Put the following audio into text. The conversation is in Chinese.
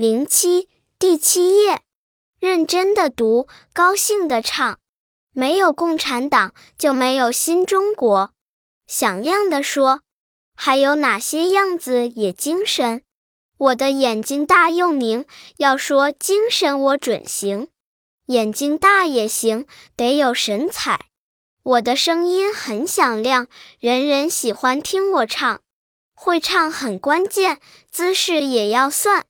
零七第七页认真的读高兴的唱。没有共产党就没有新中国。响亮的说还有哪些样子也精神？我的眼睛大又明要说精神我准行。眼睛大也行得有神采。我的声音很响亮人人喜欢听我唱。会唱很关键姿势也要算